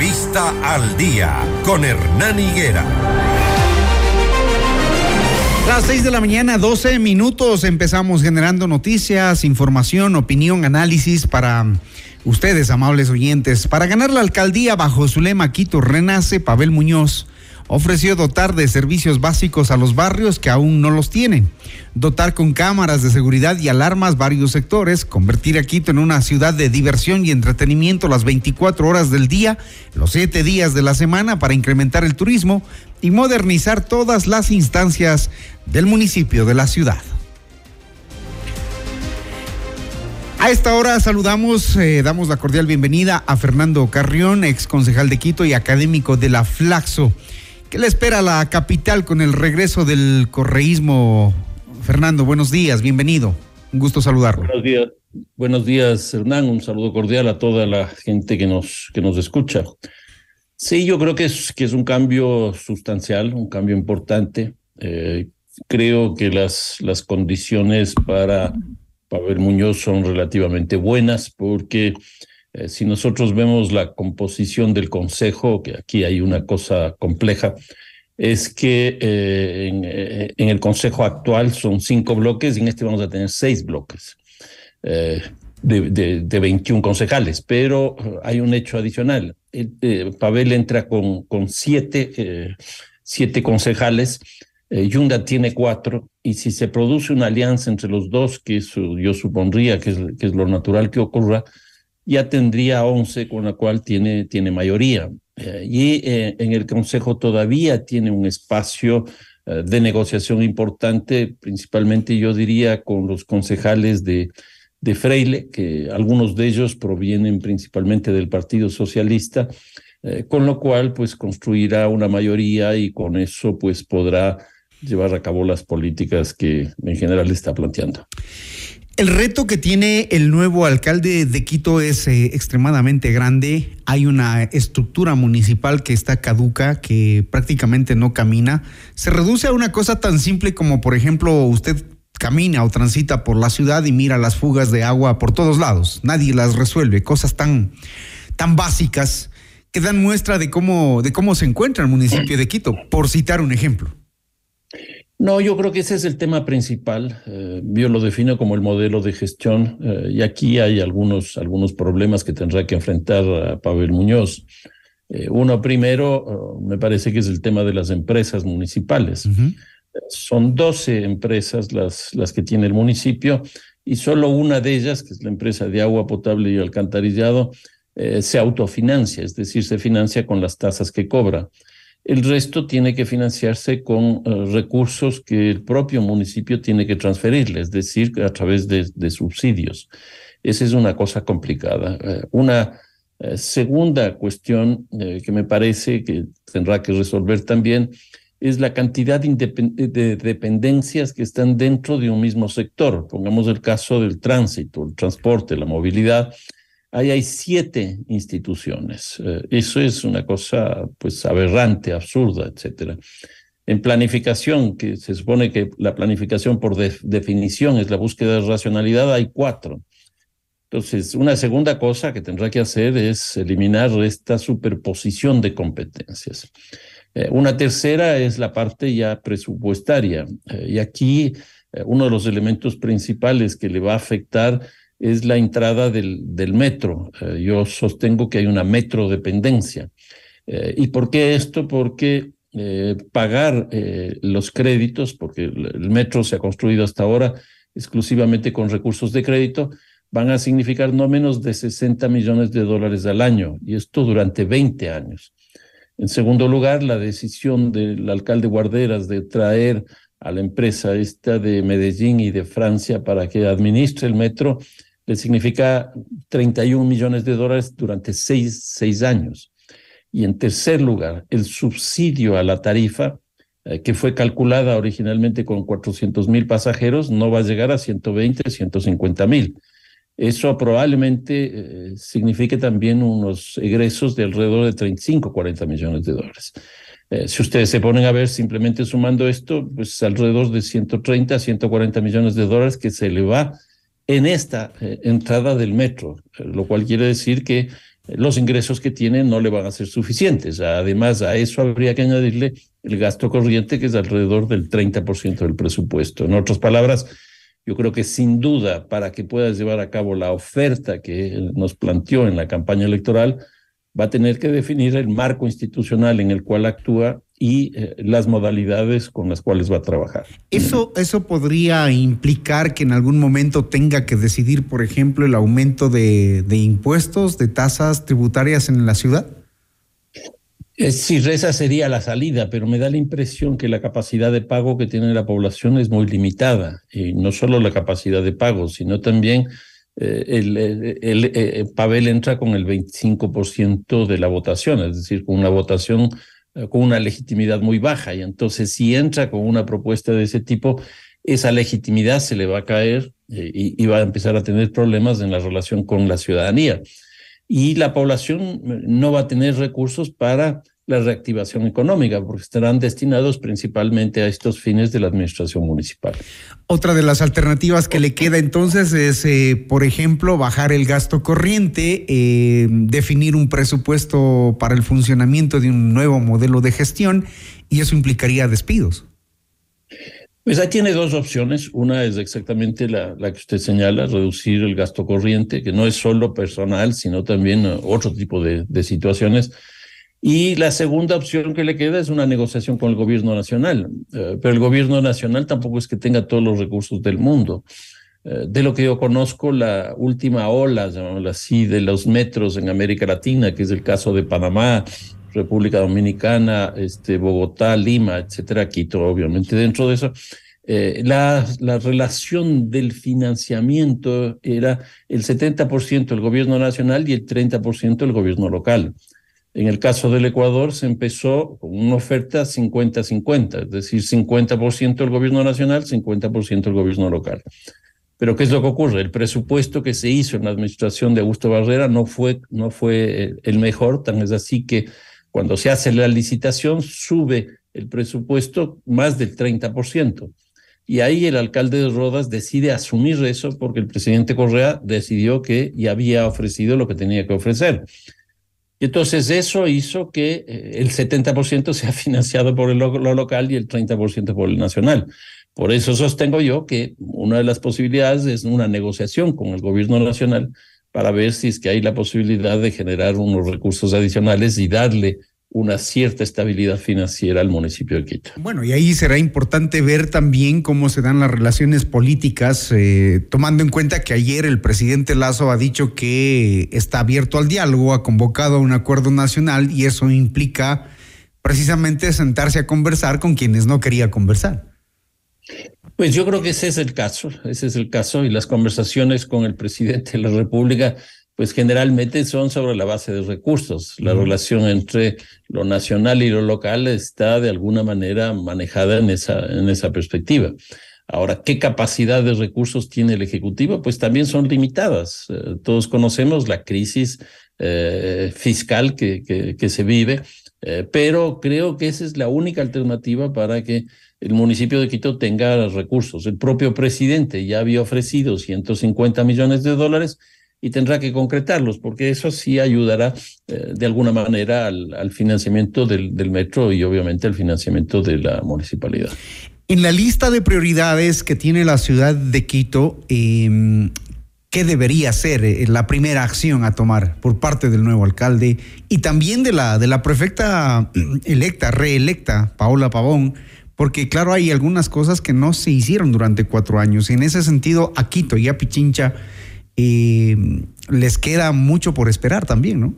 Entrevista al día con Hernán Higuera. Las 6 de la mañana, 12 minutos, empezamos generando noticias, información, opinión, análisis para ustedes, amables oyentes. Para ganar la alcaldía bajo su lema Quito Renace, Pavel Muñoz ofreció dotar de servicios básicos a los barrios que aún no los tienen, dotar con cámaras de seguridad y alarmas varios sectores, convertir a Quito en una ciudad de diversión y entretenimiento las 24 horas del día, los 7 días de la semana para incrementar el turismo y modernizar todas las instancias del municipio de la ciudad. A esta hora saludamos, eh, damos la cordial bienvenida a Fernando Carrión, ex concejal de Quito y académico de la Flaxo. ¿Qué le espera a la capital con el regreso del correísmo? Fernando, buenos días, bienvenido. Un gusto saludarlo. Buenos días, buenos días, Hernán. Un saludo cordial a toda la gente que nos, que nos escucha. Sí, yo creo que es, que es un cambio sustancial, un cambio importante. Eh, creo que las, las condiciones para Pavel Muñoz son relativamente buenas porque eh, si nosotros vemos la composición del Consejo, que aquí hay una cosa compleja, es que eh, eh, en, el Consejo actual son cinco bloques y en este vamos a tener seis bloques de, de, 21 concejales, pero hay un hecho adicional. Pavel entra con, siete, siete concejales. Yunda tiene cuatro, y si se produce una alianza entre los dos, que yo supondría que es lo natural que ocurra, ya tendría 11, con la cual tiene, tiene mayoría. Eh, y eh, en el Consejo todavía tiene un espacio eh, de negociación importante, principalmente yo diría con los concejales de, de Freile, que algunos de ellos provienen principalmente del Partido Socialista, con lo cual pues construirá una mayoría y con eso pues podrá llevar a cabo las políticas que en general está planteando. El reto que tiene el nuevo alcalde de Quito es eh, extremadamente grande. Hay una estructura municipal que está caduca, que prácticamente no camina. Se reduce a una cosa tan simple como, por ejemplo, usted camina o transita por la ciudad y mira las fugas de agua por todos lados. Nadie las resuelve. Cosas tan, tan básicas que dan muestra de cómo, de cómo se encuentra el municipio de Quito, por citar un ejemplo. No, yo creo que ese es el tema principal. Eh, yo lo defino como el modelo de gestión eh, y aquí hay algunos, algunos problemas que tendrá que enfrentar a Pavel Muñoz. Eh, uno primero, me parece que es el tema de las empresas municipales. Son 12 empresas las, las que tiene el municipio y solo una de ellas, que es la empresa de agua potable y alcantarillado, se autofinancia, es decir, se financia con las tasas que cobra. El resto tiene que financiarse con eh, recursos que el propio municipio tiene que transferirle, es decir, a través de, subsidios. Esa es una cosa complicada. Eh, una eh, segunda cuestión que me parece que tendrá que resolver también es la cantidad de dependencias que están dentro de un mismo sector. Pongamos el caso del tránsito, el transporte, la movilidad Ahí hay siete instituciones. Eh, eso es una cosa pues aberrante, absurda, etcétera. En planificación, que se supone que la planificación por definición es la búsqueda de racionalidad, hay cuatro. Entonces, una segunda cosa que tendrá que hacer es eliminar esta superposición de competencias. Eh, una tercera es la parte ya presupuestaria. Eh, y aquí uno de los elementos principales que le va a afectar es la entrada del, del metro. Eh, yo sostengo que hay una metro dependencia. Eh, ¿Y por qué esto? Porque eh, pagar los créditos, porque el metro se ha construido hasta ahora exclusivamente con recursos de crédito, van a significar no menos de 60 millones de dólares al año, y esto durante 20 años. En segundo lugar, la decisión del alcalde Guarderas de traer a la empresa esta de Medellín y de Francia para que administre el metro significa 31 millones de dólares durante seis, seis años. Y en tercer lugar, el subsidio a la tarifa, eh, que fue calculada originalmente con 400 mil pasajeros, no va a llegar a 120, 150 mil. Eso probablemente eh, signifique también unos egresos de alrededor de 35, 40 millones de dólares. Eh, si ustedes se ponen a ver simplemente sumando esto, pues alrededor de 130, 140 millones de dólares que se le va en esta eh, entrada del metro, lo cual quiere decir que los ingresos que tiene no le van a ser suficientes. Además, a eso habría que añadirle el gasto corriente, que es alrededor del 30% del presupuesto. En otras palabras, yo creo que sin duda, para que puedas llevar a cabo la oferta que nos planteó en la campaña electoral, va a tener que definir el marco institucional en el cual actúa y eh, las modalidades con las cuales va a trabajar. ¿Eso, ¿Eso podría implicar que en algún momento tenga que decidir, por ejemplo, el aumento de, de impuestos, de tasas tributarias en la ciudad? Sí, esa sería la salida, pero me da la impresión que la capacidad de pago que tiene la población es muy limitada. Y no solo la capacidad de pago, sino también eh, el, el, eh, Pavel entra con el 25% de la votación, es decir, con una votación eh, con una legitimidad muy baja. Y entonces, si entra con una propuesta de ese tipo, esa legitimidad se le va a caer eh, y, y, va a empezar a tener problemas en la relación con la ciudadanía. Y la población eh, no va a tener recursos para la reactivación económica, porque estarán destinados principalmente a estos fines de la administración municipal. Otra de las alternativas que le queda entonces es, eh, por ejemplo, bajar el gasto corriente, eh, definir un presupuesto para el funcionamiento de un nuevo modelo de gestión, y eso implicaría despidos. Pues ahí tiene dos opciones. Una es exactamente la, la, que usted señala, reducir el gasto corriente, que no es solo personal, sino también otro tipo de, de situaciones y la segunda opción que le queda es una negociación con el gobierno nacional. Eh, pero el gobierno nacional tampoco es que tenga todos los recursos del mundo. Eh, de lo que yo conozco, la última ola, llamémoslo así, de los metros en América Latina, que es el caso de Panamá, República Dominicana, este, Bogotá, Lima, etcétera, Quito, obviamente dentro de eso, eh, la, la, relación del financiamiento era el 70% el gobierno nacional y el 30% el gobierno local. En el caso del Ecuador se empezó con una oferta 50-50, es decir, 50% el gobierno nacional, 50% el gobierno local. Pero ¿qué es lo que ocurre? El presupuesto que se hizo en la administración de Augusto Barrera no fue, no fue el mejor, tan es así que cuando se hace la licitación sube el presupuesto más del 30%. Y ahí el alcalde de Rodas decide asumir eso porque el presidente Correa decidió que ya había ofrecido lo que tenía que ofrecer. Y entonces eso hizo que eh, el 70% sea financiado por lo local y el 30% por el nacional. Por eso sostengo yo que una de las posibilidades es una negociación con el gobierno nacional para ver si es que hay la posibilidad de generar unos recursos adicionales y darle una cierta estabilidad financiera al municipio de Quito. Bueno, y ahí será importante ver también cómo se dan las relaciones políticas, eh, tomando en cuenta que ayer el presidente Lazo ha dicho que está abierto al diálogo, ha convocado a un acuerdo nacional y eso implica precisamente sentarse a conversar con quienes no quería conversar. Pues yo creo que ese es el caso, ese es el caso y las conversaciones con el presidente de la República pues generalmente son sobre la base de recursos. La relación entre lo nacional y lo local está de alguna manera manejada en esa, en esa perspectiva. Ahora, ¿qué capacidad de recursos tiene el Ejecutivo? Pues también son limitadas. Eh, todos conocemos la crisis eh, fiscal que, que, que, se vive, eh, pero creo que esa es la única alternativa para que el municipio de Quito tenga recursos. El propio presidente ya había ofrecido 150 millones de dólares y tendrá que concretarlos, porque eso sí ayudará eh, de alguna manera al, financiamiento del, metro y obviamente al financiamiento de la municipalidad. En la lista de prioridades que tiene la ciudad de Quito, eh, ¿qué debería ser eh, la primera acción a tomar por parte del nuevo alcalde y también de la, de la prefecta electa, reelecta, Paola Pavón? Porque claro, hay algunas cosas que no se hicieron durante cuatro años. En ese sentido, a Quito y a Pichincha y les queda mucho por esperar también, ¿no?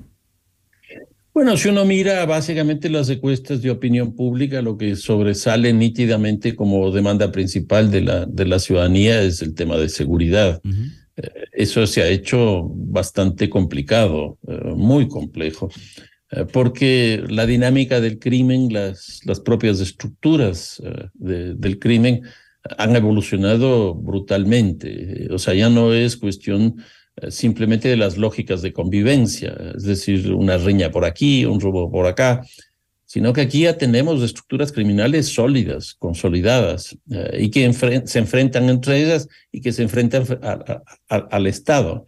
Bueno, si uno mira básicamente las encuestas de opinión pública, lo que sobresale nítidamente como demanda principal de la, de la ciudadanía es el tema de seguridad. Uh -huh. Eso se ha hecho bastante complicado, eh, muy complejo, eh, porque la dinámica del crimen, las, las propias estructuras eh, de, del crimen, han evolucionado brutalmente. O sea, ya no es cuestión simplemente de las lógicas de convivencia, es decir, una riña por aquí, un robo por acá, sino que aquí ya tenemos estructuras criminales sólidas, consolidadas, eh, y que se enfrentan entre ellas y que se enfrentan al Estado.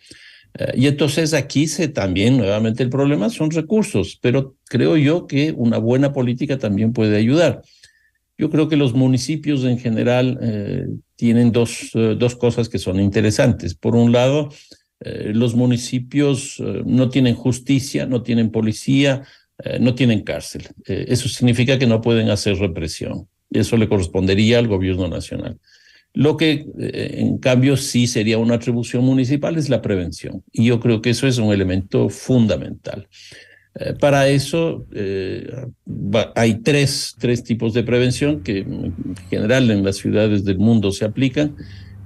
Eh, y entonces aquí se también, nuevamente el problema son recursos, pero creo yo que una buena política también puede ayudar. Yo creo que los municipios en general eh, tienen dos, eh, dos cosas que son interesantes. Por un lado, los municipios no tienen justicia, no tienen policía, no tienen cárcel. eso significa que no pueden hacer represión. Eso le correspondería al gobierno nacional. Lo que, eh, en cambio, sí sería una atribución municipal es la prevención. Y yo creo que eso es un elemento fundamental. Eh, para eso eh, hay tres, tres tipos de prevención que en general en las ciudades del mundo se aplican,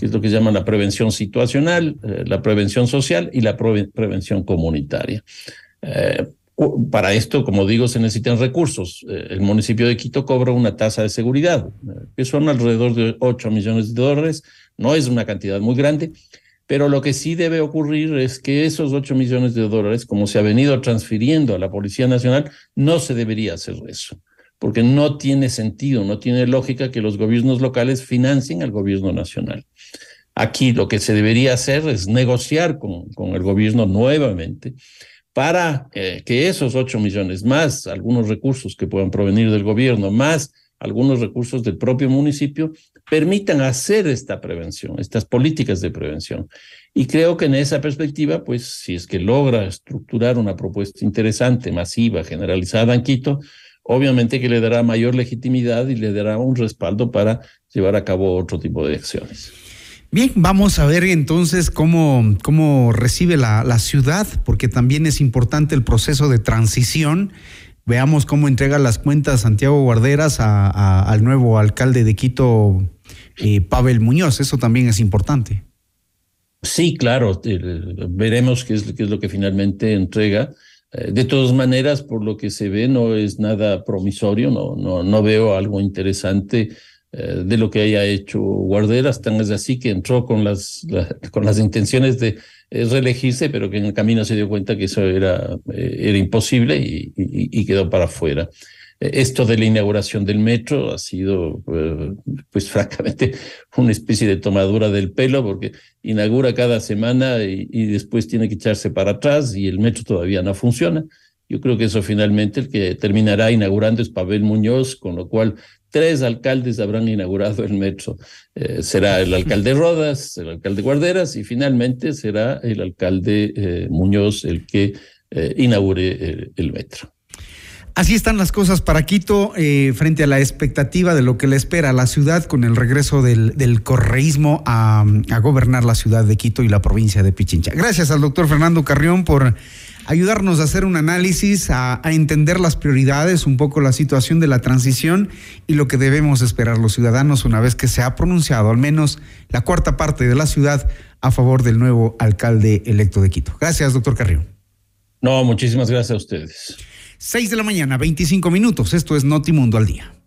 es lo que se llama la prevención situacional, la prevención social y la prevención comunitaria. Para esto, como digo, se necesitan recursos. Eh, el municipio de Quito cobra una tasa de seguridad, eh, que son alrededor de 8 millones de dólares. No es una cantidad muy grande, pero lo que sí debe ocurrir es que esos 8 millones de dólares, como se ha venido transfiriendo a la Policía Nacional, no se debería hacer eso, porque no tiene sentido, no tiene lógica que los gobiernos locales financien al gobierno nacional. Aquí lo que se debería hacer es negociar con, con el gobierno nuevamente para eh, que esos 8 millones más algunos recursos que puedan provenir del gobierno, más algunos recursos del propio municipio, permitan hacer esta prevención, estas políticas de prevención. Y creo que en esa perspectiva, pues si es que logra estructurar una propuesta interesante, masiva, generalizada en Quito, obviamente que le dará mayor legitimidad y le dará un respaldo para llevar a cabo otro tipo de acciones. Bien, vamos a ver entonces cómo, cómo recibe la, la, ciudad, porque también es importante el proceso de transición. Veamos cómo entrega las cuentas Santiago Guarderas a, al nuevo alcalde de Quito, eh, Pavel Muñoz. Eso también es importante. Sí, claro. veremos qué es, lo que finalmente entrega. Eh, de todas maneras, por lo que se ve, no es nada promisorio, no, no, veo algo interesante eh, de lo que haya hecho Guarderas, tan es así que entró con las, con las intenciones de eh, reelegirse, pero que en el camino se dio cuenta que eso era, era imposible y, y, quedó para afuera. Esto de la inauguración del metro ha sido, pues francamente, una especie de tomadura del pelo, porque inaugura cada semana y, y después tiene que echarse para atrás y el metro todavía no funciona. Yo creo que eso finalmente el que terminará inaugurando es Pavel Muñoz, con lo cual tres alcaldes habrán inaugurado el metro. Eh, será el alcalde Rodas, el alcalde Guarderas y finalmente será el alcalde eh, Muñoz el que eh, inaugure el metro. Así están las cosas para Quito frente a la expectativa de lo que le espera a la ciudad con el regreso del, correísmo a, a gobernar la ciudad de Quito y la provincia de Pichincha. Gracias al doctor Fernando Carrión por ayudarnos a hacer un análisis, a, entender las prioridades, un poco la situación de la transición y lo que debemos esperar los ciudadanos una vez que se ha pronunciado al menos la cuarta parte de la ciudad a favor del nuevo alcalde electo de Quito. Gracias, doctor Carrión. No, muchísimas gracias a ustedes. Seis de la mañana, 25 minutos. Esto es Notimundo al día.